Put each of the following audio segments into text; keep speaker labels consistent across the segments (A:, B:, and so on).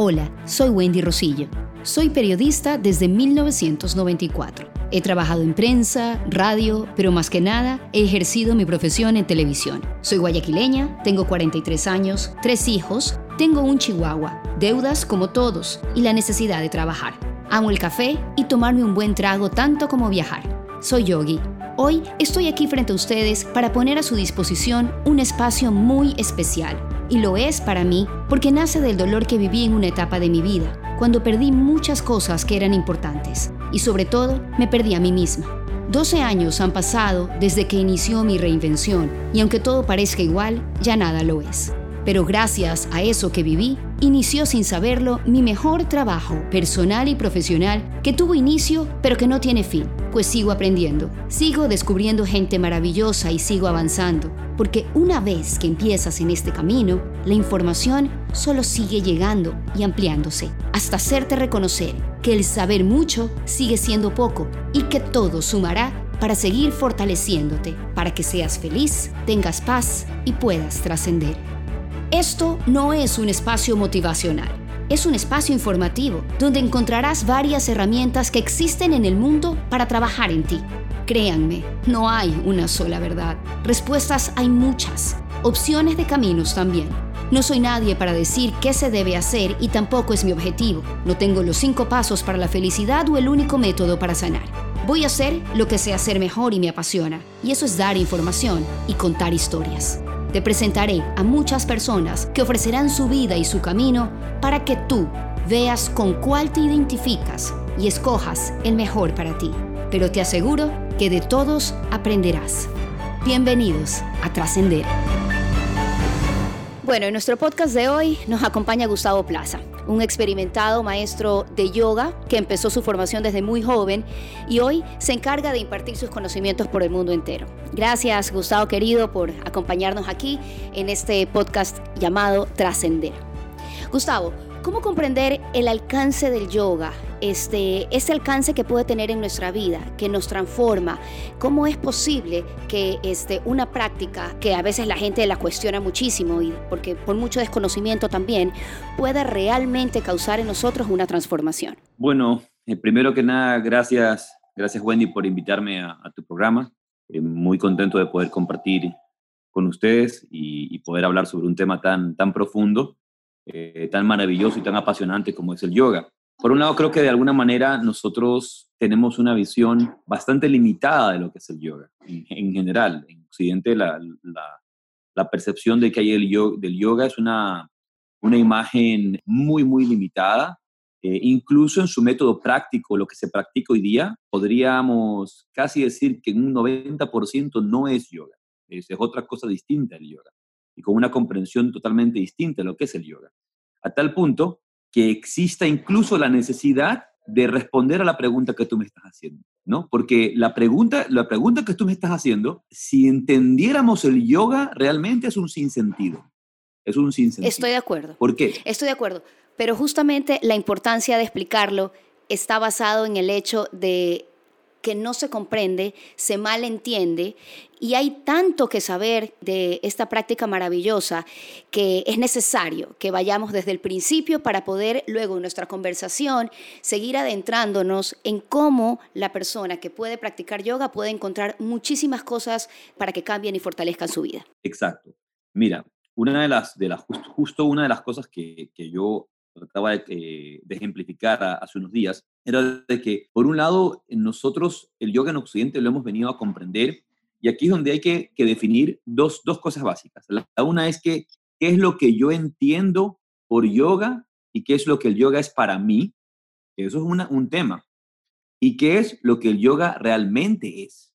A: Hola, soy Wendy Rosillo. Soy periodista desde 1994. He trabajado en prensa, radio, pero más que nada he ejercido mi profesión en televisión. Soy guayaquileña, tengo 43 años, tres hijos, tengo un chihuahua, deudas como todos y la necesidad de trabajar. Amo el café y tomarme un buen trago tanto como viajar. Soy Yogi. Hoy estoy aquí frente a ustedes para poner a su disposición un espacio muy especial y lo es para mí porque nace del dolor que viví en una etapa de mi vida, cuando perdí muchas cosas que eran importantes. Y sobre todo, me perdí a mí misma. 12 años han pasado desde que inició mi reinvención y aunque todo parezca igual, ya nada lo es. Pero gracias a eso que viví, inició sin saberlo mi mejor trabajo personal y profesional que tuvo inicio pero que no tiene fin, pues sigo aprendiendo, sigo descubriendo gente maravillosa y sigo avanzando, porque una vez que empiezas en este camino, la información solo sigue llegando y ampliándose, hasta hacerte reconocer que el saber mucho sigue siendo poco y que todo sumará para seguir fortaleciéndote, para que seas feliz, tengas paz y puedas trascender. Esto no es un espacio motivacional, es un espacio informativo donde encontrarás varias herramientas que existen en el mundo para trabajar en ti. Créanme, no hay una sola verdad. Respuestas hay muchas, opciones de caminos también. No soy nadie para decir qué se debe hacer y tampoco es mi objetivo. No tengo los cinco pasos para la felicidad o el único método para sanar. Voy a hacer lo que sé hacer mejor y me apasiona, y eso es dar información y contar historias. Te presentaré a muchas personas que ofrecerán su vida y su camino para que tú veas con cuál te identificas y escojas el mejor para ti. Pero te aseguro que de todos aprenderás. Bienvenidos a Trascender. Bueno, en nuestro podcast de hoy nos acompaña Gustavo Plaza un experimentado maestro de yoga que empezó su formación desde muy joven y hoy se encarga de impartir sus conocimientos por el mundo entero. Gracias, Gustavo querido, por acompañarnos aquí en este podcast llamado Trascender. Gustavo, ¿Cómo comprender el alcance del yoga? Este, ese alcance que puede tener en nuestra vida, que nos transforma. ¿Cómo es posible que este, una práctica que a veces la gente la cuestiona muchísimo y porque por mucho desconocimiento también pueda realmente causar en nosotros una transformación?
B: Bueno, eh, primero que nada, gracias, gracias Wendy por invitarme a, tu programa. Eh, muy contento de poder compartir con ustedes y, y poder hablar sobre un tema tan, tan profundo eh, tan maravilloso y tan apasionante como es el yoga. Por un lado, creo que de alguna manera nosotros tenemos una visión bastante limitada de lo que es el yoga. En, general, en Occidente la, la, percepción de que hay el yoga, del yoga es una, una imagen muy, muy limitada. Eh, incluso en su método práctico, lo que se practica hoy día, podríamos casi decir que un 90% no es yoga. Es, es otra cosa distinta el yoga y con una comprensión totalmente distinta de lo que es el yoga. A tal punto que exista incluso la necesidad de responder a la pregunta que tú me estás haciendo, ¿no? Porque la pregunta, la pregunta que tú me estás haciendo, si entendiéramos el yoga, realmente es un sinsentido. Es un sinsentido.
A: Estoy de acuerdo.
B: ¿Por qué?
A: Estoy de acuerdo. Pero justamente la importancia de explicarlo está basado en el hecho de que no se comprende, se malentiende y hay tanto que saber de esta práctica maravillosa que es necesario que vayamos desde el principio para poder luego en nuestra conversación seguir adentrándonos en cómo la persona que puede practicar yoga puede encontrar muchísimas cosas para que cambien y fortalezcan su vida.
B: Exacto. Mira, una de las, de las justo, una de las cosas que, que yo de, eh, de ejemplificar hace unos días era de que, por un lado, nosotros el yoga en Occidente lo hemos venido a comprender y aquí es donde hay que, definir dos, cosas básicas. La, una es que, qué es lo que yo entiendo por yoga y qué es lo que el yoga es para mí. Eso es un tema. Y qué es lo que el yoga realmente es.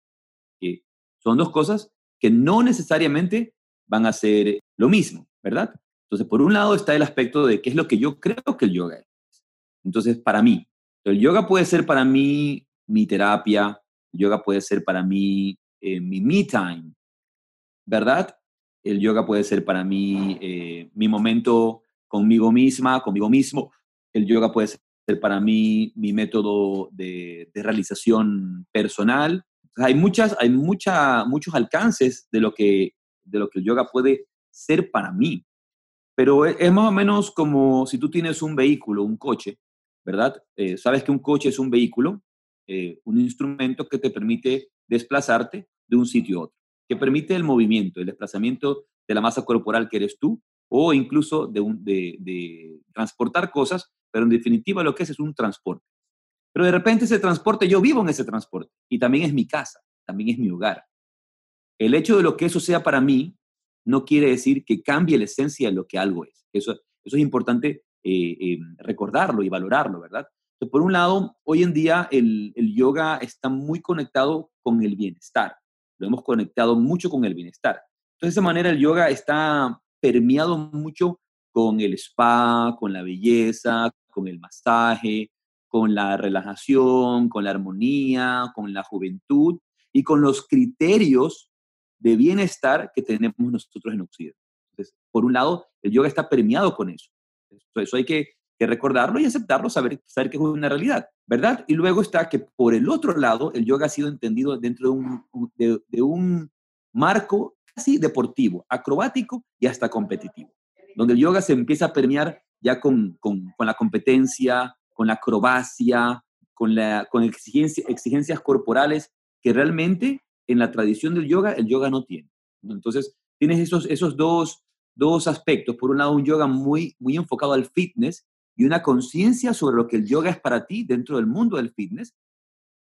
B: Que son dos cosas que no necesariamente van a ser lo mismo, ¿verdad? Entonces, por un lado está el aspecto de qué es lo que yo creo que el yoga es. Entonces, para mí, el yoga puede ser para mí mi terapia, el yoga puede ser para mí eh, mi me time, ¿verdad? El yoga puede ser para mí eh, mi momento conmigo misma, conmigo mismo. El yoga puede ser para mí mi método de, realización personal. hay muchas, hay mucha, muchos alcances de lo, que, de lo que el yoga puede ser para mí. Pero es, más o menos como si tú tienes un vehículo, un coche, ¿verdad? Eh, sabes que un coche es un vehículo, eh, un instrumento que te permite desplazarte de un sitio a otro, que permite el movimiento, el desplazamiento de la masa corporal que eres tú, o incluso de, de transportar cosas, pero en definitiva lo que es es un transporte. Pero de repente ese transporte, yo vivo en ese transporte y también es mi casa, también es mi hogar. El hecho de lo que eso sea para mí no quiere decir que cambie la esencia de lo que algo es. Eso, eso es importante eh, eh, recordarlo y valorarlo, ¿verdad? por un lado, hoy en día el, el yoga está muy conectado con el bienestar. Lo hemos conectado mucho con el bienestar. Entonces, de esa manera, el yoga está permeado mucho con el spa, con la belleza, con el masaje, con la relajación, con la armonía, con la juventud y con los criterios de bienestar que tenemos nosotros en Occidente. Entonces, por un lado, el yoga está premiado con eso. Eso hay que, recordarlo y aceptarlo, saber, saber que es una realidad, ¿verdad? Y luego está que por el otro lado, el yoga ha sido entendido dentro de un, de, un marco casi deportivo, acrobático y hasta competitivo, donde el yoga se empieza a permear ya con, con, la competencia, con la acrobacia, con, la, con exigencias corporales que realmente en la tradición del yoga, el yoga no tiene. Entonces, tienes esos, esos dos, dos aspectos. Por un lado, un yoga muy, muy enfocado al fitness y una conciencia sobre lo que el yoga es para ti dentro del mundo del fitness.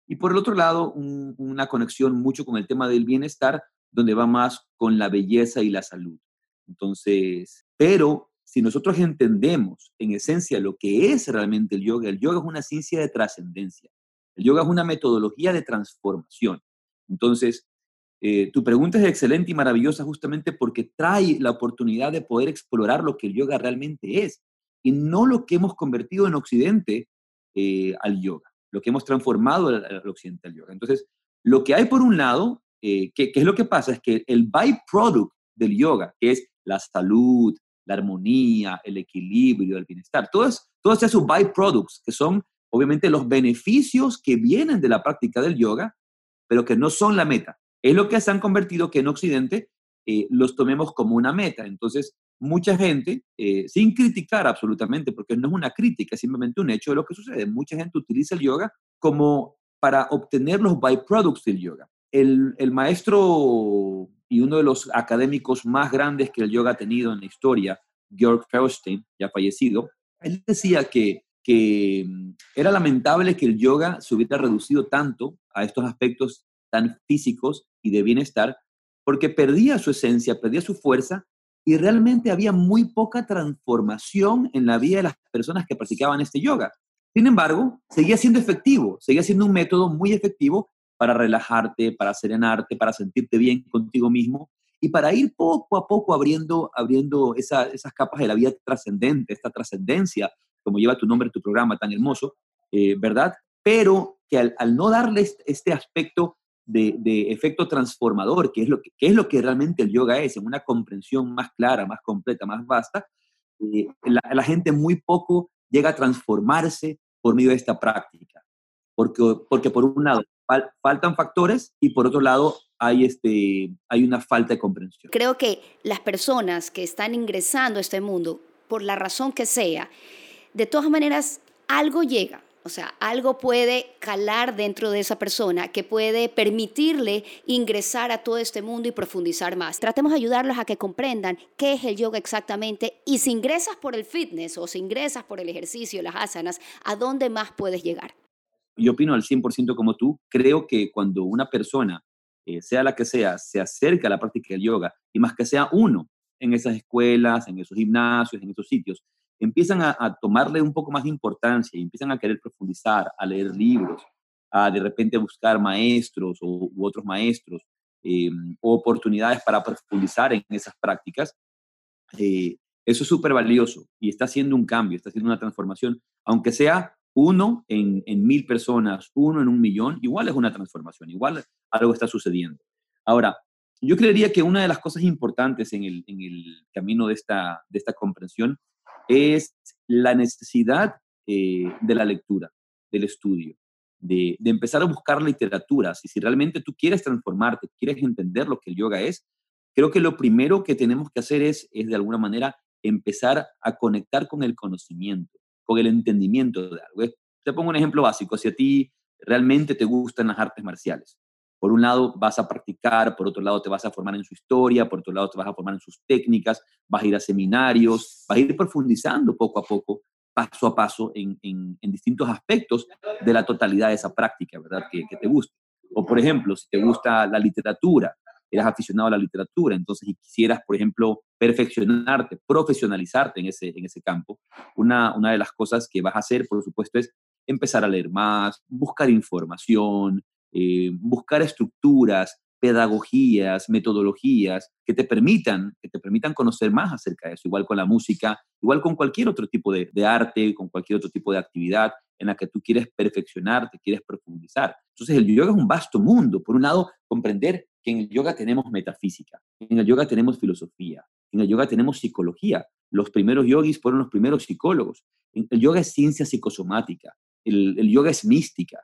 B: Y por el otro lado, una conexión mucho con el tema del bienestar, donde va más con la belleza y la salud. Entonces, pero si nosotros entendemos en esencia lo que es realmente el yoga, el yoga es una ciencia de trascendencia. El yoga es una metodología de transformación. Entonces, eh, tu pregunta es excelente y maravillosa justamente porque trae la oportunidad de poder explorar lo que el yoga realmente es y no lo que hemos convertido en Occidente eh, al yoga, lo que hemos transformado al, Occidente al yoga. Entonces, lo que hay por un lado, eh, ¿qué es lo que pasa? Es que el byproduct del yoga, que es la salud, la armonía, el equilibrio, el bienestar, todos, todos esos byproducts que son obviamente los beneficios que vienen de la práctica del yoga, pero que no son la meta. Es lo que se han convertido que en Occidente eh, los tomemos como una meta. Entonces, mucha gente, eh, sin criticar absolutamente, porque no es una crítica, es simplemente un hecho de lo que sucede, mucha gente utiliza el yoga como para obtener los byproducts del yoga. El, el maestro y uno de los académicos más grandes que el yoga ha tenido en la historia, Georg Feuerstein, ya fallecido, él decía que que mm, era lamentable que el yoga se hubiera reducido tanto a estos aspectos tan físicos y de bienestar, porque perdía su esencia, perdía su fuerza y realmente había muy poca transformación en la vida de las personas que practicaban este yoga. Sin embargo, seguía siendo efectivo, seguía siendo un método muy efectivo para relajarte, para serenarte, para sentirte bien contigo mismo y para ir poco a poco abriendo, abriendo esas capas de la vida trascendente, esta trascendencia como lleva tu nombre, tu programa tan hermoso, eh, ¿verdad? Pero que al, no darle este aspecto de, efecto transformador, que es, lo que, es lo que realmente el yoga es, en una comprensión más clara, más completa, más vasta, eh, la, gente muy poco llega a transformarse por medio de esta práctica. Porque, porque por un lado faltan factores y por otro lado hay, este, hay una falta de comprensión.
A: Creo que las personas que están ingresando a este mundo, por la razón que sea, de todas maneras, algo llega. O sea, algo puede calar dentro de esa persona que puede permitirle ingresar a todo este mundo y profundizar más. Tratemos de ayudarlos a que comprendan qué es el yoga exactamente y si ingresas por el fitness o si ingresas por el ejercicio, las asanas, ¿a dónde más puedes llegar?
B: Yo opino al 100% como tú. Creo que cuando una persona, eh, sea la que sea, se acerca a la práctica del yoga y más que sea uno en esas escuelas, en esos gimnasios, en esos sitios, empiezan a, tomarle un poco más de importancia empiezan a querer profundizar, a leer libros, a de repente buscar maestros o, u otros maestros eh, oportunidades para profundizar en esas prácticas, eh, eso es súper valioso y está haciendo un cambio, está haciendo una transformación, aunque sea uno en, mil personas, uno en un millón, igual es una transformación, igual algo está sucediendo. Ahora, yo creería que una de las cosas importantes en el, camino de esta comprensión es la necesidad eh, de la lectura, del estudio, de, empezar a buscar literatura. Si, si realmente tú quieres transformarte, quieres entender lo que el yoga es, creo que lo primero que tenemos que hacer es, es de alguna manera, empezar a conectar con el conocimiento, con el entendimiento de algo. Te pongo un ejemplo básico. Si a ti realmente te gustan las artes marciales, por un lado vas a practicar, por otro lado te vas a formar en su historia, por otro lado te vas a formar en sus técnicas, vas a ir a seminarios, vas a ir profundizando poco a poco, paso a paso, en, distintos aspectos de la totalidad de esa práctica, ¿verdad? Que, que te guste. O por ejemplo, si te gusta la literatura, eras aficionado a la literatura, entonces y quisieras, por ejemplo, perfeccionarte, profesionalizarte en ese, en ese campo, una, una de las cosas que vas a hacer, por supuesto, es empezar a leer más, buscar información, eh, buscar estructuras, pedagogías, metodologías que te permitan, que te permitan conocer más acerca de eso, igual con la música, igual con cualquier otro tipo de, de arte, con cualquier otro tipo de actividad en la que tú quieres perfeccionarte, quieres profundizar. Entonces el yoga es un vasto mundo. Por un lado, comprender que en el yoga tenemos metafísica, en el yoga tenemos filosofía, en el yoga tenemos psicología. Los primeros yogis fueron los primeros psicólogos. El yoga es ciencia psicosomática, el, yoga es mística.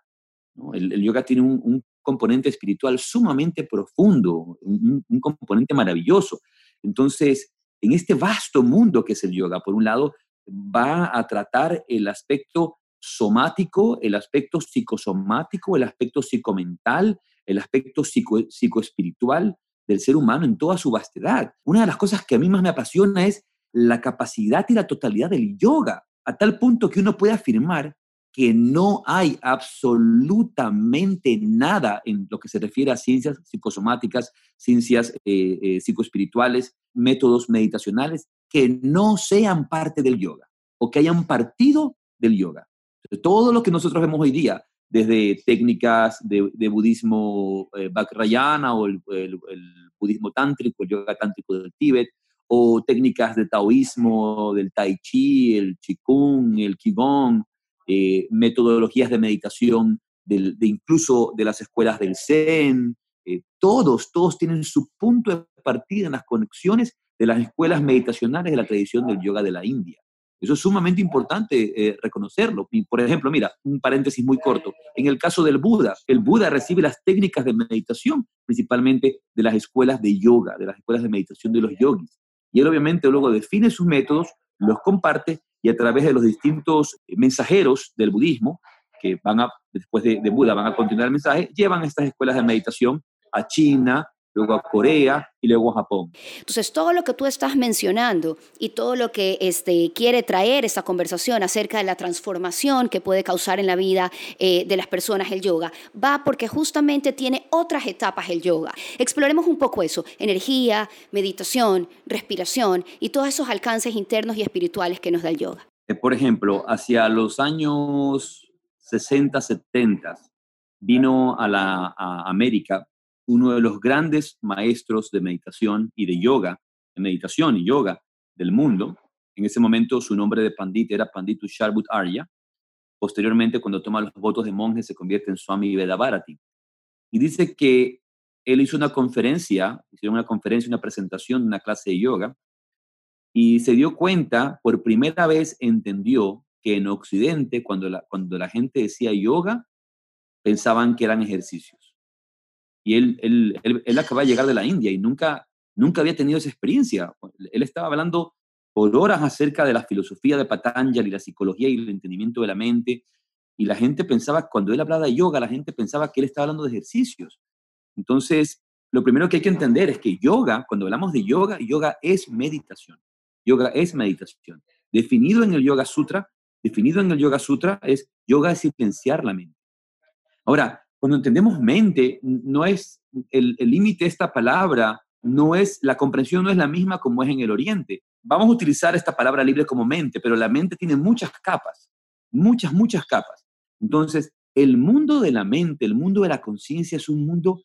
B: El, yoga tiene un, componente espiritual sumamente profundo, un, componente maravilloso. Entonces, en este vasto mundo que es el yoga, por un lado, va a tratar el aspecto somático, el aspecto psicosomático, el aspecto psicomental, el aspecto psico, psicoespiritual del ser humano en toda su vastedad. Una de las cosas que a mí más me apasiona es la capacidad y la totalidad del yoga, a tal punto que uno puede afirmar que no hay absolutamente nada en lo que se refiere a ciencias psicosomáticas, ciencias eh, eh, psicoespirituales, métodos meditacionales, que no sean parte del yoga o que hayan partido del yoga. Todo lo que nosotros vemos hoy día, desde técnicas de, budismo eh, o el, budismo tántrico, el yoga tántrico del Tíbet, o técnicas de taoísmo, del tai chi, el qigong, el qigong, eh, metodologías de meditación de incluso de las escuelas del Zen, eh, todos, todos tienen su punto de partida en las conexiones de las escuelas meditacionales de la tradición del yoga de la India. Eso es sumamente importante eh, reconocerlo. Y, por ejemplo, mira, un paréntesis muy corto. En el caso del Buda, el Buda recibe las técnicas de meditación, principalmente de las escuelas de yoga, de las escuelas de meditación de los yogis. Y él obviamente luego define sus métodos, los comparte y a través de los distintos mensajeros del budismo, que van a, después de, de Buda, van a continuar el mensaje, llevan estas escuelas de meditación a China, luego a Corea y luego a Japón.
A: Entonces, todo lo que tú estás mencionando y todo lo que este, quiere traer esta conversación acerca de la transformación que puede causar en la vida eh, de las personas el yoga, va porque justamente tiene otras etapas el yoga. Exploremos un poco eso, energía, meditación, respiración y todos esos alcances internos y espirituales que nos da el yoga.
B: Eh, por ejemplo, hacia los años 60, 70, vino a la a América uno de los grandes maestros de meditación y de yoga, de meditación y yoga del mundo. En ese momento su nombre de pandit era Panditu Sharbut Arya. Posteriormente, cuando toma los votos de monje, se convierte en Swami Vedabharati. Y dice que él hizo una conferencia, hizo una conferencia, una presentación, una clase de yoga, y se dio cuenta, por primera vez entendió que en Occidente, cuando la, cuando la gente decía yoga, pensaban que eran ejercicios y él, él, él, acaba de llegar de la India y nunca, nunca había tenido esa experiencia. Él estaba hablando por horas acerca de la filosofía de Patanjali, la psicología y el entendimiento de la mente. Y la gente pensaba, cuando él hablaba de yoga, la gente pensaba que él estaba hablando de ejercicios. Entonces, lo primero que hay que entender es que yoga, cuando hablamos de yoga, yoga es meditación. Yoga es meditación. Definido en el Yoga Sutra, definido en el Yoga Sutra es yoga es silenciar la mente. Ahora, cuando entendemos mente, no es el límite de esta palabra, no es, la comprensión no es la misma como es en el Oriente. Vamos a utilizar esta palabra libre como mente, pero la mente tiene muchas capas, muchas, muchas capas. Entonces, el mundo de la mente, el mundo de la conciencia es un mundo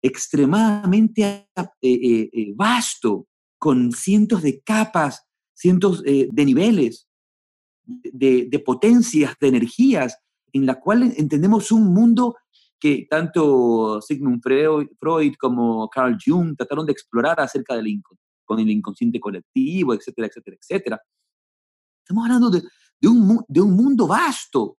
B: extremadamente eh, eh, eh, vasto, con cientos de capas, cientos de niveles, de, de, potencias, de energías, en la cual entendemos un mundo que tanto Sigmund Freud como Carl Jung trataron de explorar acerca del con el inconsciente colectivo, etcétera, etcétera, etcétera. Estamos hablando de, de, un, de un, mundo vasto,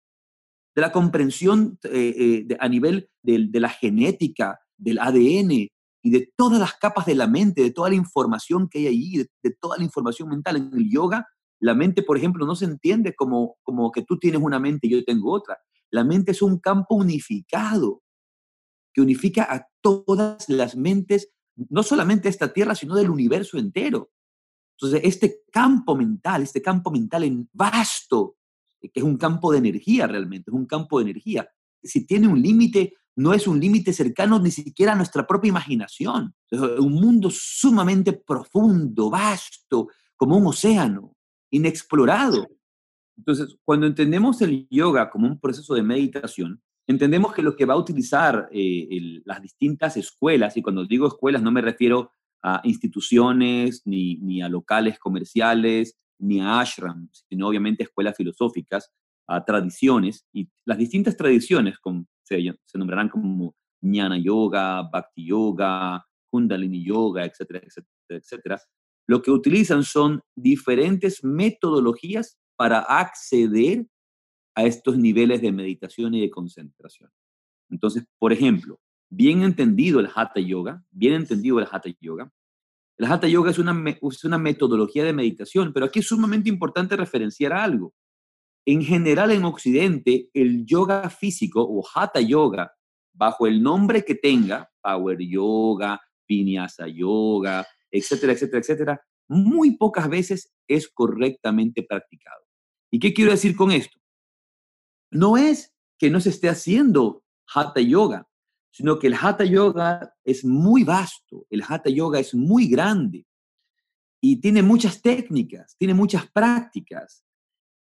B: de la comprensión eh, eh, a nivel de, de, la genética, del ADN, y de todas las capas de la mente, de toda la información que hay ahí, de, toda la información mental. En el yoga, la mente, por ejemplo, no se entiende como, como que tú tienes una mente y yo tengo otra. La mente es un campo unificado que unifica a todas las mentes, no solamente esta tierra, sino del universo entero. Entonces, este campo mental, este campo mental en vasto, que es un campo de energía realmente, es un campo de energía. Si tiene un límite, no es un límite cercano ni siquiera a nuestra propia imaginación. Es un mundo sumamente profundo, vasto, como un océano, inexplorado. Entonces, cuando entendemos el yoga como un proceso de meditación, entendemos que lo que va a utilizar eh, las distintas escuelas, y cuando digo escuelas no me refiero a instituciones, ni, ni, a locales comerciales, ni a ashrams, sino obviamente escuelas filosóficas, a tradiciones, y las distintas tradiciones se, se nombrarán como Jnana Yoga, Bhakti Yoga, Kundalini Yoga, etcétera, etcétera, etcétera. Lo que utilizan son diferentes metodologías para acceder a estos niveles de meditación y de concentración. Entonces, por ejemplo, bien entendido el Hatha Yoga, bien entendido el Hatha Yoga, el Hatha Yoga es una, es una metodología de meditación, pero aquí es sumamente importante referenciar algo. En general en Occidente, el yoga físico o Hatha Yoga, bajo el nombre que tenga, Power Yoga, Vinyasa Yoga, etcétera, etcétera, etcétera, muy pocas veces es correctamente practicado. ¿Y qué quiero decir con esto? No es que no se esté haciendo Hatha Yoga, sino que el Hatha Yoga es muy vasto, el Hatha Yoga es muy grande y tiene muchas técnicas, tiene muchas prácticas.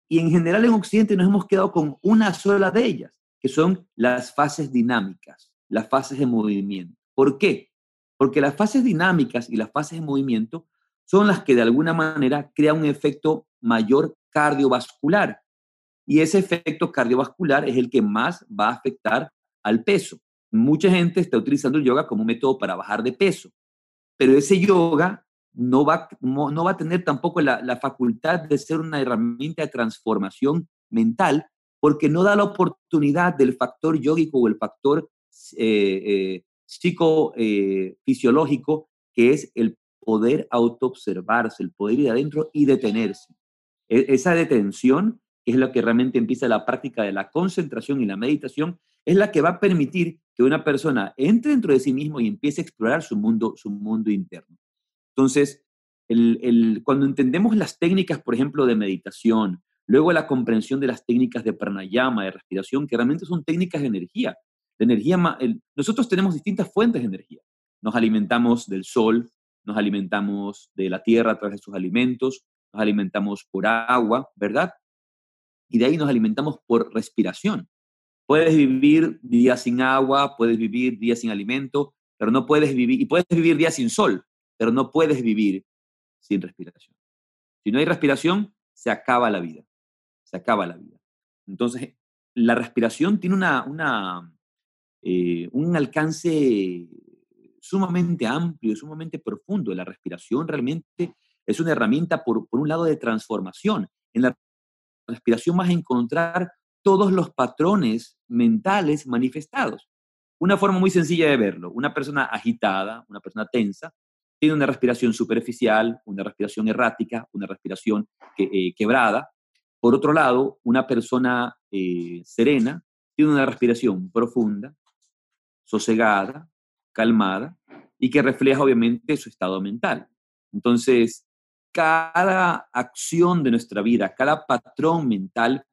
B: Y en general en Occidente nos hemos quedado con una sola de ellas, que son las fases dinámicas, las fases de movimiento. ¿Por qué? Porque las fases dinámicas y las fases de movimiento son las que de alguna manera crean un efecto mayor cardiovascular. Y ese efecto cardiovascular es el que más va a afectar al peso mucha gente está utilizando el yoga como método para bajar de peso, pero ese yoga no va, no, va a tener tampoco la, facultad de ser una herramienta de transformación mental porque no da la oportunidad del factor yógico o el factor eh, eh, psicofisiológico, eh, que es el poder autoobservarse, el poder ir adentro y detenerse. E, esa detención es lo que realmente empieza la práctica de la concentración y la meditación, es la que va a permitir que una persona entre dentro de sí mismo y empiece a explorar su mundo, su mundo interno. Entonces, el, cuando entendemos las técnicas, por ejemplo, de meditación, luego la comprensión de las técnicas de pranayama, de respiración, que realmente son técnicas de energía. De energía nosotros tenemos distintas fuentes de energía. Nos alimentamos del sol, nos alimentamos de la tierra a través de sus alimentos, nos alimentamos por agua, ¿verdad? y de ahí nos alimentamos por respiración. Puedes vivir días sin agua, puedes vivir días sin alimento, pero no puedes vivir, y puedes vivir días sin sol, pero no puedes vivir sin respiración. Si no hay respiración, se acaba la vida, se acaba la vida. Entonces, la respiración tiene una, una eh, un alcance sumamente amplio, sumamente profundo. La respiración realmente es una herramienta, por, por un lado, de transformación. En la respiración vas a encontrar todos los patrones mentales manifestados. Una forma muy sencilla de verlo, una persona agitada, una persona tensa, tiene una respiración superficial, una respiración errática, una respiración eh, quebrada. Por otro lado, una persona eh, serena tiene una respiración profunda, sosegada, calmada y que refleja obviamente su estado mental. Entonces, cada acción de nuestra vida, cada patrón mental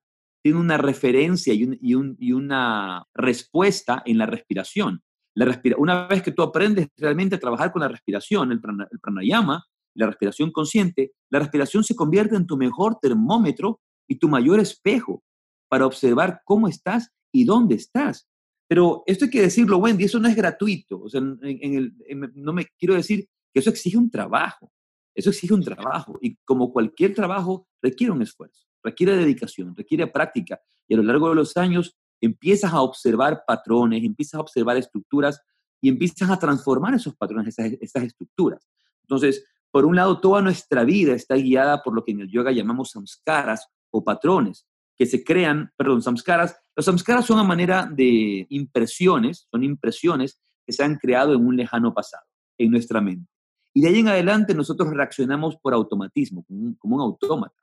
B: tiene una referencia y, una respuesta en la respiración. La una vez que tú aprendes realmente a trabajar con la respiración, el, el pranayama, la respiración consciente, la respiración se convierte en tu mejor termómetro y tu mayor espejo para observar cómo estás y dónde estás. Pero esto hay que decirlo, Wendy, eso no es gratuito. O sea, no me quiero decir que eso exige un trabajo. Eso exige un trabajo y como cualquier trabajo requiere un esfuerzo, requiere dedicación, requiere práctica y a lo largo de los años empiezas a observar patrones, empiezas a observar estructuras y empiezas a transformar esos patrones, esas, estructuras. Entonces, por un lado, toda nuestra vida está guiada por lo que en el yoga llamamos samskaras o patrones que se crean, perdón, samskaras. Los samskaras son a manera de impresiones, son impresiones que se han creado en un lejano pasado. en nuestra mente. Y de ahí en adelante nosotros reaccionamos por automatismo, como un, autómata,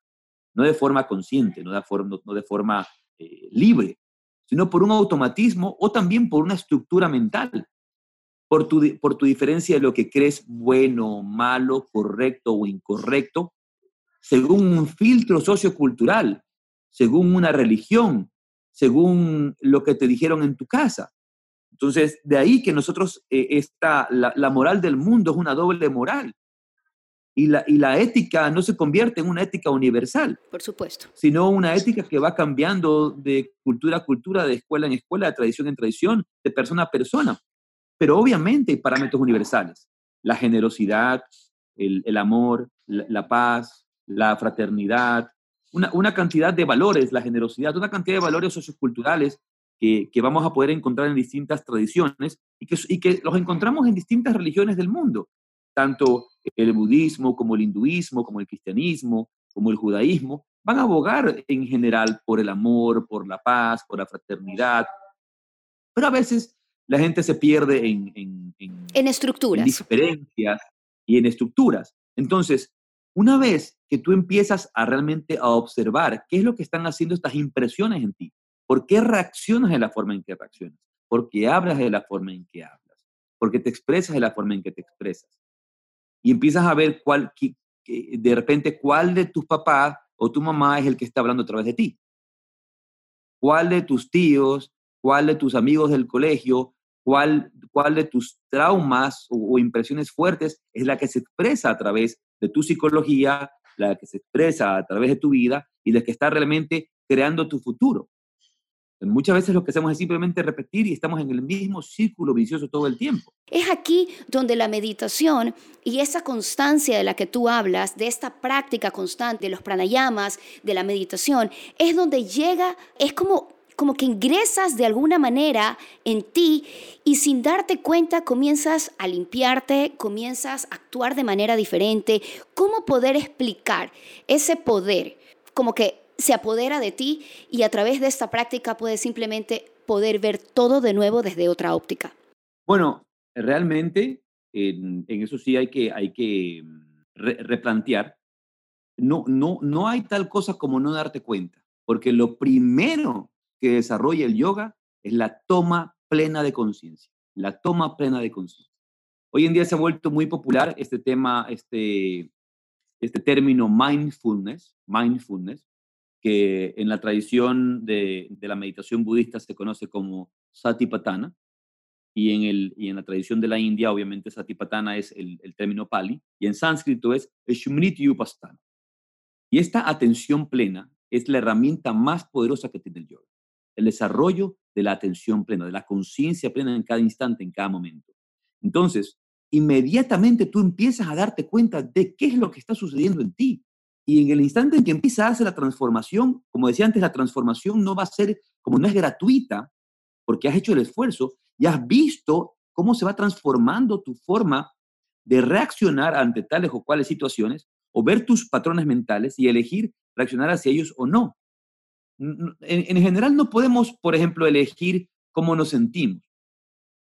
B: no de forma consciente, no de forma, no de forma eh, libre, sino por un automatismo o también por una estructura mental, por tu, por tu diferencia de lo que crees bueno, malo, correcto o incorrecto, según un filtro sociocultural, según una religión, según lo que te dijeron en tu casa. Entonces, de ahí que nosotros, eh, la, moral del mundo es una doble moral. Y la, y la ética no se convierte en una ética universal.
A: Por supuesto.
B: Sino una ética que va cambiando de cultura a cultura, de escuela en escuela, de tradición en tradición, de persona a persona. Pero obviamente hay parámetros universales. La generosidad, el, amor, la, paz, la fraternidad, una, una, cantidad de valores, la generosidad, una cantidad de valores socioculturales que, vamos a poder encontrar en distintas tradiciones y que, y que los encontramos en distintas religiones del mundo, tanto el budismo como el hinduismo, como el cristianismo, como el judaísmo, van a abogar en general por el amor, por la paz, por la fraternidad, pero a veces la gente se pierde en, en,
A: en, estructuras. En
B: diferencias y en estructuras. Entonces, una vez que tú empiezas a realmente a observar qué es lo que están haciendo estas impresiones en ti, ¿Por qué reaccionas de la forma en que reaccionas? Porque hablas de la forma en que hablas. Porque te expresas de la forma en que te expresas. Y empiezas a ver cuál, de repente cuál de tus papás o tu mamá es el que está hablando a través de ti. ¿Cuál de tus tíos, cuál de tus amigos del colegio, cuál, cuál de tus traumas o, o, impresiones fuertes es la que se expresa a través de tu psicología, la que se expresa a través de tu vida y la que está realmente creando tu futuro. Muchas veces lo que hacemos es simplemente repetir y estamos en el mismo círculo vicioso todo el tiempo.
A: Es aquí donde la meditación y esa constancia de la que tú hablas, de esta práctica constante, los pranayamas, de la meditación, es donde llega, es como como que ingresas de alguna manera en ti y sin darte cuenta comienzas a limpiarte, comienzas a actuar de manera diferente. ¿Cómo poder explicar ese poder? Como que se apodera de ti y a través de esta práctica puedes simplemente poder ver todo de nuevo desde otra óptica.
B: Bueno, realmente en, eso sí hay que, hay que mm, replantear. No, no, no hay tal cosa como no darte cuenta, porque lo primero que desarrolla el yoga es la toma plena de conciencia, la toma plena de conciencia. Hoy en día se ha vuelto muy popular este tema, este, este término mindfulness, mindfulness, que en la tradición de, la meditación budista se conoce como satipatthana, y en, el, y en la tradición de la India, obviamente, satipatthana es el, término pali, y en sánscrito es shumriti upasthana. Y esta atención plena es la herramienta más poderosa que tiene el yoga, el desarrollo de la atención plena, de la conciencia plena en cada instante, en cada momento. Entonces, inmediatamente tú empiezas a darte cuenta de qué es lo que está sucediendo en ti. Y en el instante en que empieza a hacer la transformación, como decía antes, la transformación no va a ser, como no es gratuita, porque has hecho el esfuerzo y has visto cómo se va transformando tu forma de reaccionar ante tales o cuales situaciones, o ver tus patrones mentales y elegir reaccionar hacia ellos o no. En, general no podemos, por ejemplo, elegir cómo nos sentimos.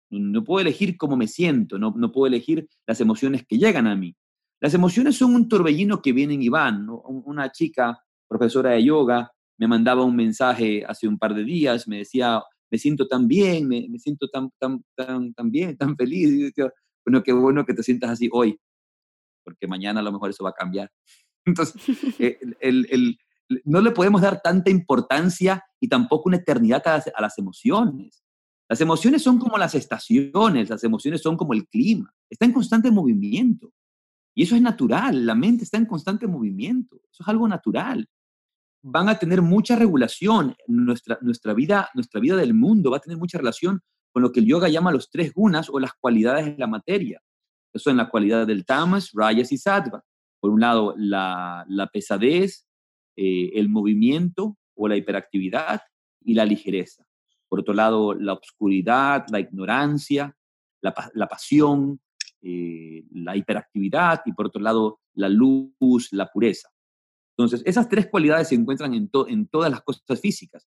B: No puedo elegir cómo me siento, no, no puedo elegir las emociones que llegan a mí. Las emociones son un torbellino que vienen y van. Una chica, profesora de yoga, me mandaba un mensaje hace un par de días, me decía, me siento tan bien, me, siento tan, tan, tan, bien, tan feliz. bueno, qué bueno que te sientas así hoy, porque mañana a lo mejor eso va a cambiar. Entonces, eh, el, no le podemos dar tanta importancia y tampoco una eternidad a a las emociones. Las emociones son como las estaciones, las emociones son como el clima, está en constante movimiento. Y eso es natural, la mente está en constante movimiento, eso es algo natural. Van a tener mucha regulación, nuestra, nuestra, vida, nuestra vida del mundo va a tener mucha relación con lo que el yoga llama los tres gunas o las cualidades de la materia. Eso en la cualidad del tamas, rayas y sattva. Por un lado, la, pesadez, eh, el movimiento o la hiperactividad y la ligereza. Por otro lado, la oscuridad, la ignorancia, la pasión, eh, la hiperactividad y por otro lado la luz, la pureza. Entonces, esas tres cualidades se encuentran en, en todas las cosas físicas.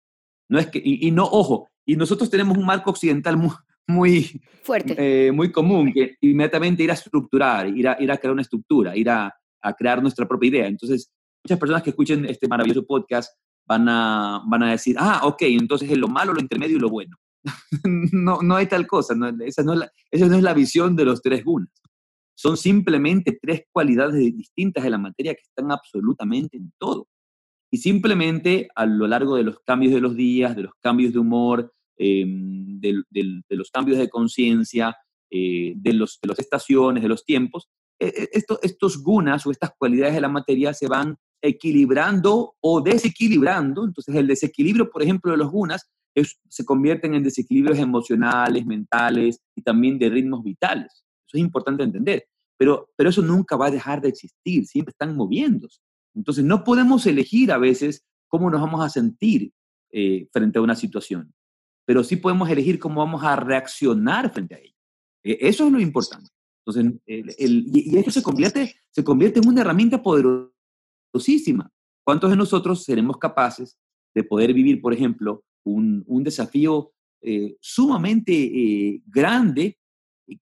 B: No es que, y, no, ojo, y nosotros tenemos un marco occidental muy, muy,
A: Fuerte.
B: Eh, muy común, que inmediatamente ir a estructurar, ir a, ir a crear una estructura, ir a, a, crear nuestra propia idea. Entonces, muchas personas que escuchen este maravilloso podcast van a, van a decir, ah, ok, entonces es lo malo, lo intermedio y lo bueno. No, no hay tal cosa, no, esa, no es la, visión de los tres gunas. Son simplemente tres cualidades distintas de la materia que están absolutamente en todo. Y simplemente a lo largo de los cambios de los días, de los cambios de humor, eh, de, los cambios de conciencia, eh, de, los, de las estaciones, de los tiempos, eh, esto, estos gunas o estas cualidades de la materia se van equilibrando o desequilibrando. Entonces el desequilibrio, por ejemplo, de los gunas es, se convierten en desequilibrios emocionales, mentales y también de ritmos vitales. Eso es importante entender. Pero, pero eso nunca va a dejar de existir, siempre están moviéndose. Entonces no podemos elegir a veces cómo nos vamos a sentir eh, frente a una situación, pero sí podemos elegir cómo vamos a reaccionar frente a ella. E, eso es lo importante. Entonces, el, el, y esto se convierte, se convierte en una herramienta poderosísima. ¿Cuántos de nosotros seremos capaces de poder vivir, por ejemplo, un, un desafío eh, sumamente eh, grande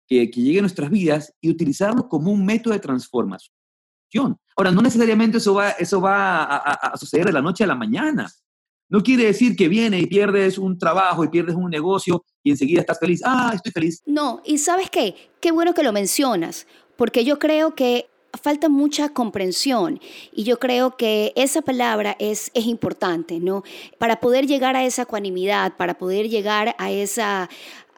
B: que, que, llegue a nuestras vidas y utilizarlo como un método de transformación. Ahora, no necesariamente eso va, eso va a, a, a, suceder de la noche a la mañana. No quiere decir que viene y pierdes un trabajo y pierdes un negocio y enseguida estás feliz. Ah, estoy feliz.
A: No, y sabes qué, qué bueno que lo mencionas, porque yo creo que falta mucha comprensión y yo creo que esa palabra es, es importante, ¿no? Para poder llegar a esa ecuanimidad, para poder llegar a esa,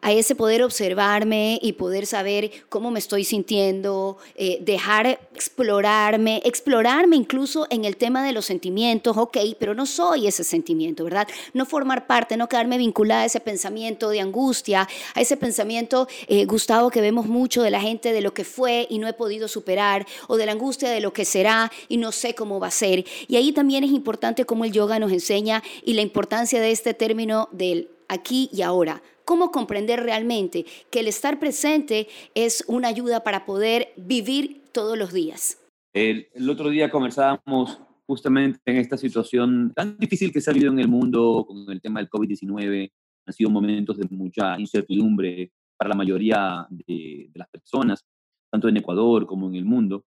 A: a ese poder observarme y poder saber cómo me estoy sintiendo, eh, dejar explorarme, explorarme incluso en el tema de los sentimientos, ok, pero no soy ese sentimiento, ¿verdad? No formar parte, no quedarme vinculada a ese pensamiento de angustia, a ese pensamiento, eh, Gustavo, que vemos mucho de la gente de lo que fue y no he podido superar, o de la angustia de lo que será y no sé cómo va a ser. Y ahí también es importante cómo el yoga nos enseña y la importancia de este término del aquí y ahora cómo comprender realmente que el estar presente es una ayuda para poder vivir todos los días.
B: El, el otro día conversábamos justamente en esta situación tan difícil que se ha vivido en el mundo con el tema del COVID-19. Han sido momentos de mucha incertidumbre para la mayoría de, de, las personas, tanto en Ecuador como en el mundo.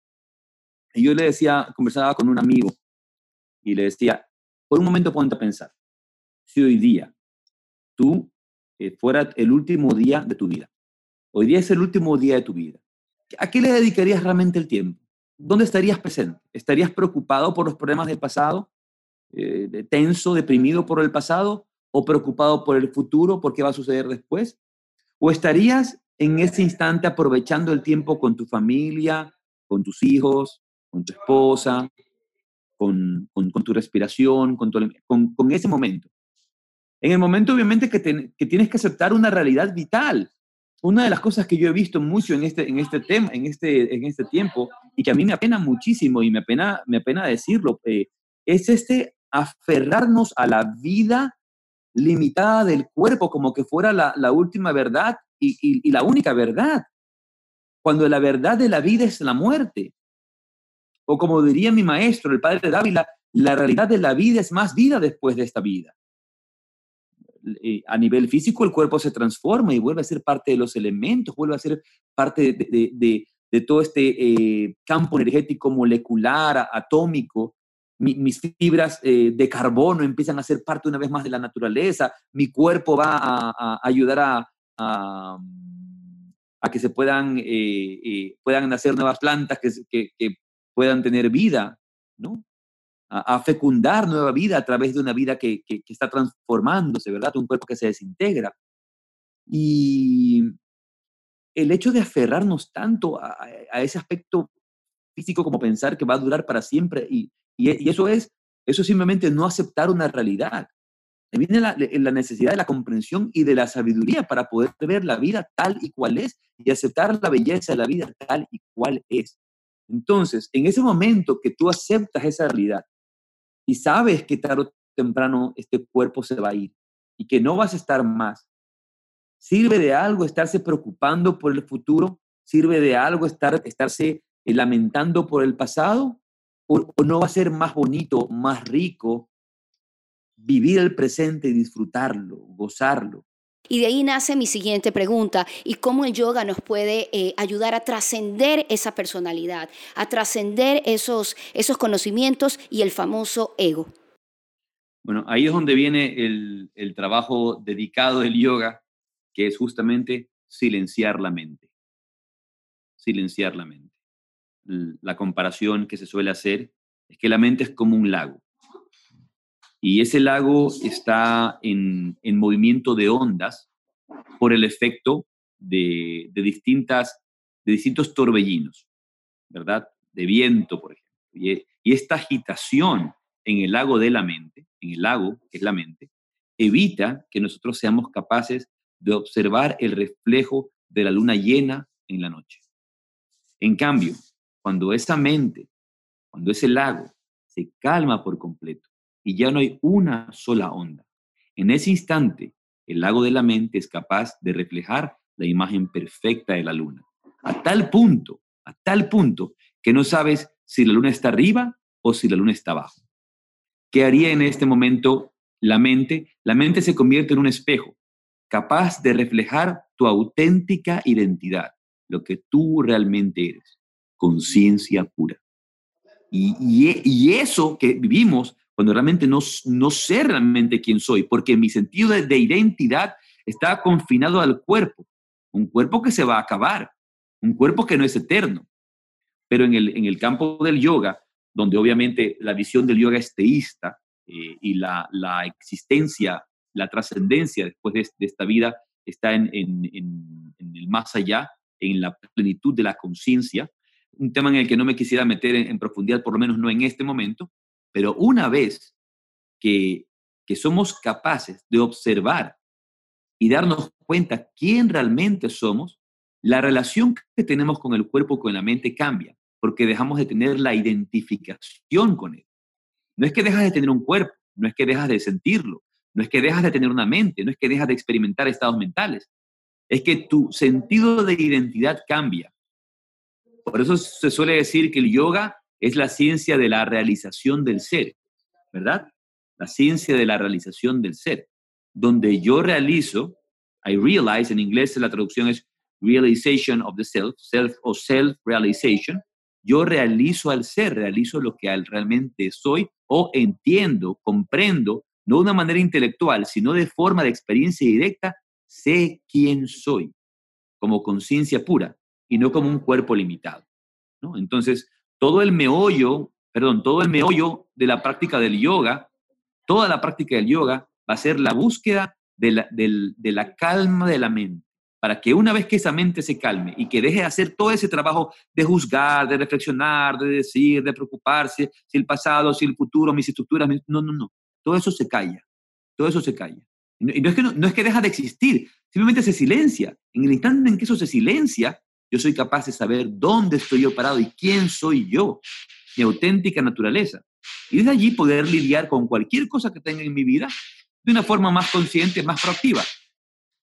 B: Y yo le decía, conversaba con un amigo y le decía, por un momento ponte a pensar, si hoy día tú eh, fuera el último día de tu vida. Hoy día es el último día de tu vida. ¿A qué le dedicarías realmente el tiempo? ¿Dónde estarías presente? ¿Estarías preocupado por los problemas del pasado? Eh, ¿Tenso, deprimido por el pasado? ¿O preocupado por el futuro, por qué va a suceder después? ¿O estarías en ese instante aprovechando el tiempo con tu familia, con tus hijos, con tu esposa, con, con, tu respiración, con, con ese momento? En el momento, obviamente, que, tienes que aceptar una realidad vital. Una de las cosas que yo he visto mucho en este, en este tema, en este, en este tiempo, y que a mí me apena muchísimo y me apena, me apena decirlo, eh, es este aferrarnos a la vida limitada del cuerpo como que fuera la, última verdad y, y, la única verdad, cuando la verdad de la vida es la muerte. O como diría mi maestro, el padre Dávila, la realidad de la vida es más vida después de esta vida. Eh, a nivel físico el cuerpo se transforma y vuelve a ser parte de los elementos, vuelve a ser parte de, todo este eh, campo energético molecular, atómico. Mi, mis fibras eh, de carbono empiezan a ser parte una vez más de la naturaleza. Mi cuerpo va a, ayudar a, que se puedan, puedan nacer nuevas plantas que puedan tener vida, ¿no? A, fecundar nueva vida a través de una vida que, que, está transformándose, ¿verdad? Un cuerpo que se desintegra. Y el hecho de aferrarnos tanto a, a ese aspecto físico como pensar que va a durar para siempre, y, y, eso es, eso es simplemente no aceptar una realidad. Viene la, la, necesidad de la comprensión y de la sabiduría para poder ver la vida tal y cual es y aceptar la belleza de la vida tal y cual es. Entonces, en ese momento que tú aceptas esa realidad y sabes que tarde o temprano este cuerpo se va a ir y que no vas a estar más. ¿Sirve de algo estarse preocupando por el futuro? ¿Sirve de algo estar, estarse eh, lamentando por el pasado? ¿O, ¿O, no va a ser más bonito, más rico vivir el presente y disfrutarlo, gozarlo?
A: Y de ahí nace mi siguiente pregunta, ¿y cómo el yoga nos puede eh, ayudar a trascender esa personalidad, a trascender esos, esos conocimientos y el famoso ego?
B: Bueno, ahí es donde viene el, el trabajo dedicado del yoga, que es justamente silenciar la mente. Silenciar la mente. La comparación que se suele hacer es que la mente es como un lago. Y ese lago está en, en movimiento de ondas por el efecto de, de, distintas, de distintos torbellinos, ¿verdad? De viento, por ejemplo. Y, y esta agitación en el lago de la mente, en el lago que es la mente, evita que nosotros seamos capaces de observar el reflejo de la luna llena en la noche. En cambio, cuando esa mente, cuando ese lago se calma por completo y ya no hay una sola onda, en ese instante el lago de la mente es capaz de reflejar la imagen perfecta de la luna. A tal punto, a tal punto que no sabes si la luna está arriba o si la luna está abajo. ¿Qué haría en este momento la mente? La mente se convierte en un espejo, capaz de reflejar tu auténtica identidad, lo que tú realmente eres, conciencia pura. Y, eso que vivimos cuando realmente no, no sé realmente quién soy, porque mi sentido de, identidad está confinado al cuerpo, un cuerpo que se va a acabar, un cuerpo que no es eterno. Pero en el, en el campo del yoga, donde obviamente la visión del yoga es teísta eh, y la, la, existencia, la trascendencia después de, esta vida está en, en, en, el más allá, en la plenitud de la conciencia, un tema en el que no me quisiera meter en, profundidad, por lo menos no en este momento, pero una vez que, que somos capaces de observar y darnos cuenta quién realmente somos, la relación que tenemos con el cuerpo, con la mente cambia porque dejamos de tener la identificación con él. No es que dejas de tener un cuerpo, no es que dejas de sentirlo, no es que dejas de tener una mente, no es que dejas de experimentar estados mentales, es que tu sentido de identidad cambia. Por eso se suele decir que el yoga es la ciencia de la realización del ser, ¿verdad? La ciencia de la realización del ser, donde yo realizo, I realize, en inglés la traducción es realization of the self, self o self-realization, yo realizo al ser, realizo lo que realmente soy o entiendo, comprendo, no de una manera intelectual, sino de forma de experiencia directa, sé quién soy, como conciencia pura y no como un cuerpo limitado. ¿no? Entonces, todo el meollo, perdón, todo el meollo de la práctica del yoga, toda la práctica del yoga va a ser la búsqueda de la, de la calma de la mente para que una vez que esa mente se calme y que deje de hacer todo ese trabajo de juzgar, de reflexionar, de decir, de preocuparse, si el pasado, si el futuro, mis estructuras, no, no, no, todo eso se calla, todo eso se calla. Y no, es que no, es que deja de existir, simplemente se silencia. En el instante en que eso se silencia, yo soy capaz de saber dónde estoy yo parado y quién soy yo, mi auténtica naturaleza. Y desde allí poder lidiar con cualquier cosa que tenga en mi vida de una forma más consciente, más proactiva.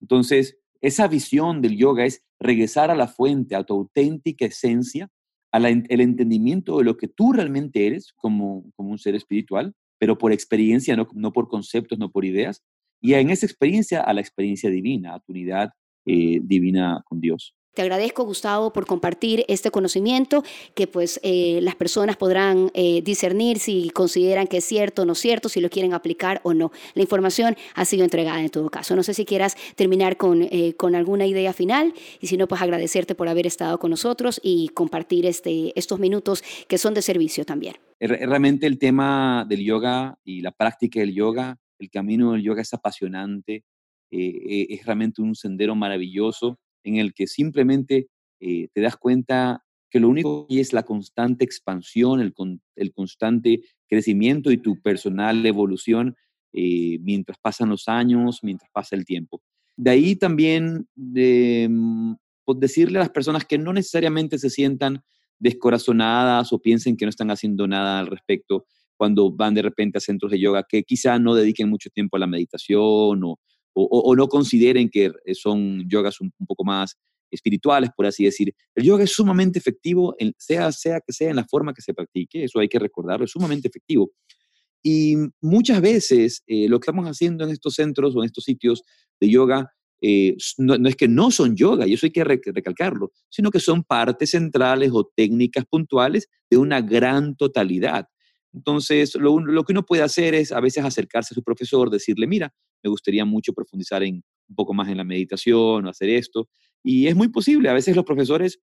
B: Entonces, esa visión del yoga es regresar a la fuente, a tu auténtica esencia, al entendimiento de lo que tú realmente eres como, como un ser espiritual, pero por experiencia, no, no, por conceptos, no por ideas, y en esa experiencia a la experiencia divina, a tu unidad eh, divina con Dios.
A: Te agradezco, Gustavo, por compartir este conocimiento que pues eh, las personas podrán eh, discernir si consideran que es cierto o no cierto, si lo quieren aplicar o no. La información ha sido entregada en todo caso. No sé si quieras terminar con, eh, con alguna idea final y si no, pues agradecerte por haber estado con nosotros y compartir este, estos minutos que son de servicio también.
B: Realmente el tema del yoga y la práctica del yoga, el camino del yoga es apasionante, es realmente un sendero maravilloso en el que simplemente eh, te das cuenta que lo único que es la constante expansión, el, el constante crecimiento y tu personal evolución eh, mientras pasan los años, mientras pasa el tiempo. De ahí también pues, decirle a las personas que no necesariamente se sientan descorazonadas o piensen que no están haciendo nada al respecto cuando van de repente a centros de yoga, que quizá no dediquen mucho tiempo a la meditación o, o, no consideren que eh, son yogas un, poco más espirituales, por así decir. El yoga es sumamente efectivo, sea, sea que sea en la forma que se practique, eso hay que recordarlo, es sumamente efectivo. Y muchas veces eh, lo que estamos haciendo en estos centros o en estos sitios de yoga eh, no, es que no son yoga, y eso hay que recalcarlo, sino que son partes centrales o técnicas puntuales de una gran totalidad. Entonces, lo, que uno puede hacer es a veces acercarse a su profesor, decirle, mira, me gustaría mucho profundizar en un poco más en la meditación o hacer esto. Y es muy posible, a veces los profesores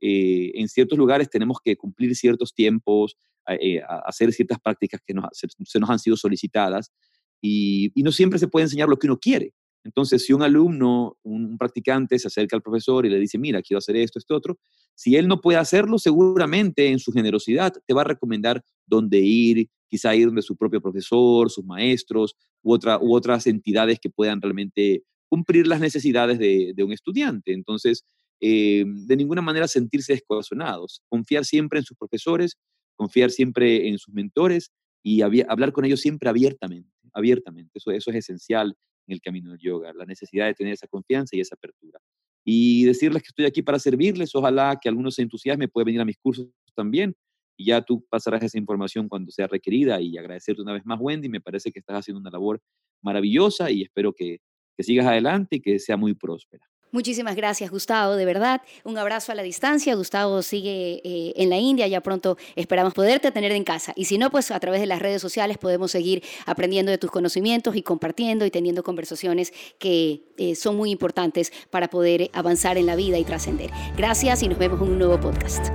B: eh, en ciertos lugares tenemos que cumplir ciertos tiempos, eh, hacer ciertas prácticas que se, nos han sido solicitadas y, no siempre se puede enseñar lo que uno quiere. Entonces, si un alumno, un, practicante se acerca al profesor y le dice, mira, quiero hacer esto, esto, otro, si él no puede hacerlo, seguramente en su generosidad te va a recomendar dónde ir, quizá ir donde su propio profesor, sus maestros u, otra, u otras entidades que puedan realmente cumplir las necesidades de, un estudiante. Entonces, eh, de ninguna manera sentirse descorazonados, confiar siempre en sus profesores, confiar siempre en sus mentores y hablar con ellos siempre abiertamente, abiertamente. Eso es esencial el camino del yoga, la necesidad de tener esa confianza y esa apertura. Y decirles que estoy aquí para servirles, ojalá que algunos se entusiasmen, puede venir a mis cursos también, y ya tú pasarás esa información cuando sea requerida y agradecerte una vez más, Wendy, me parece que estás haciendo una labor maravillosa y espero que sigas adelante y que sea muy próspera.
A: Muchísimas gracias, Gustavo, de verdad. Un abrazo a la distancia. Gustavo sigue eh, en la India, ya pronto esperamos poderte tener en casa. Y si no, pues a través de las redes sociales podemos seguir aprendiendo de tus conocimientos y compartiendo y teniendo conversaciones que eh, son muy importantes para poder avanzar en la vida y trascender. Gracias y nos vemos en un nuevo podcast.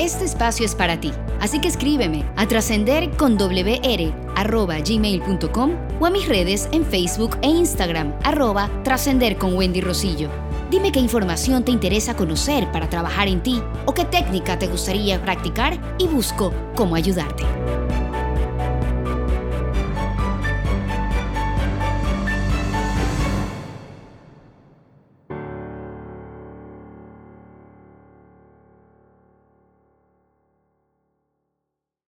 A: Este espacio es para ti, así que escríbeme a trascender con gmail.com o a mis redes en Facebook e Instagram arroba trascender con Wendy Rosillo. Dime qué información te interesa conocer para trabajar en ti o qué técnica te gustaría practicar y busco cómo ayudarte.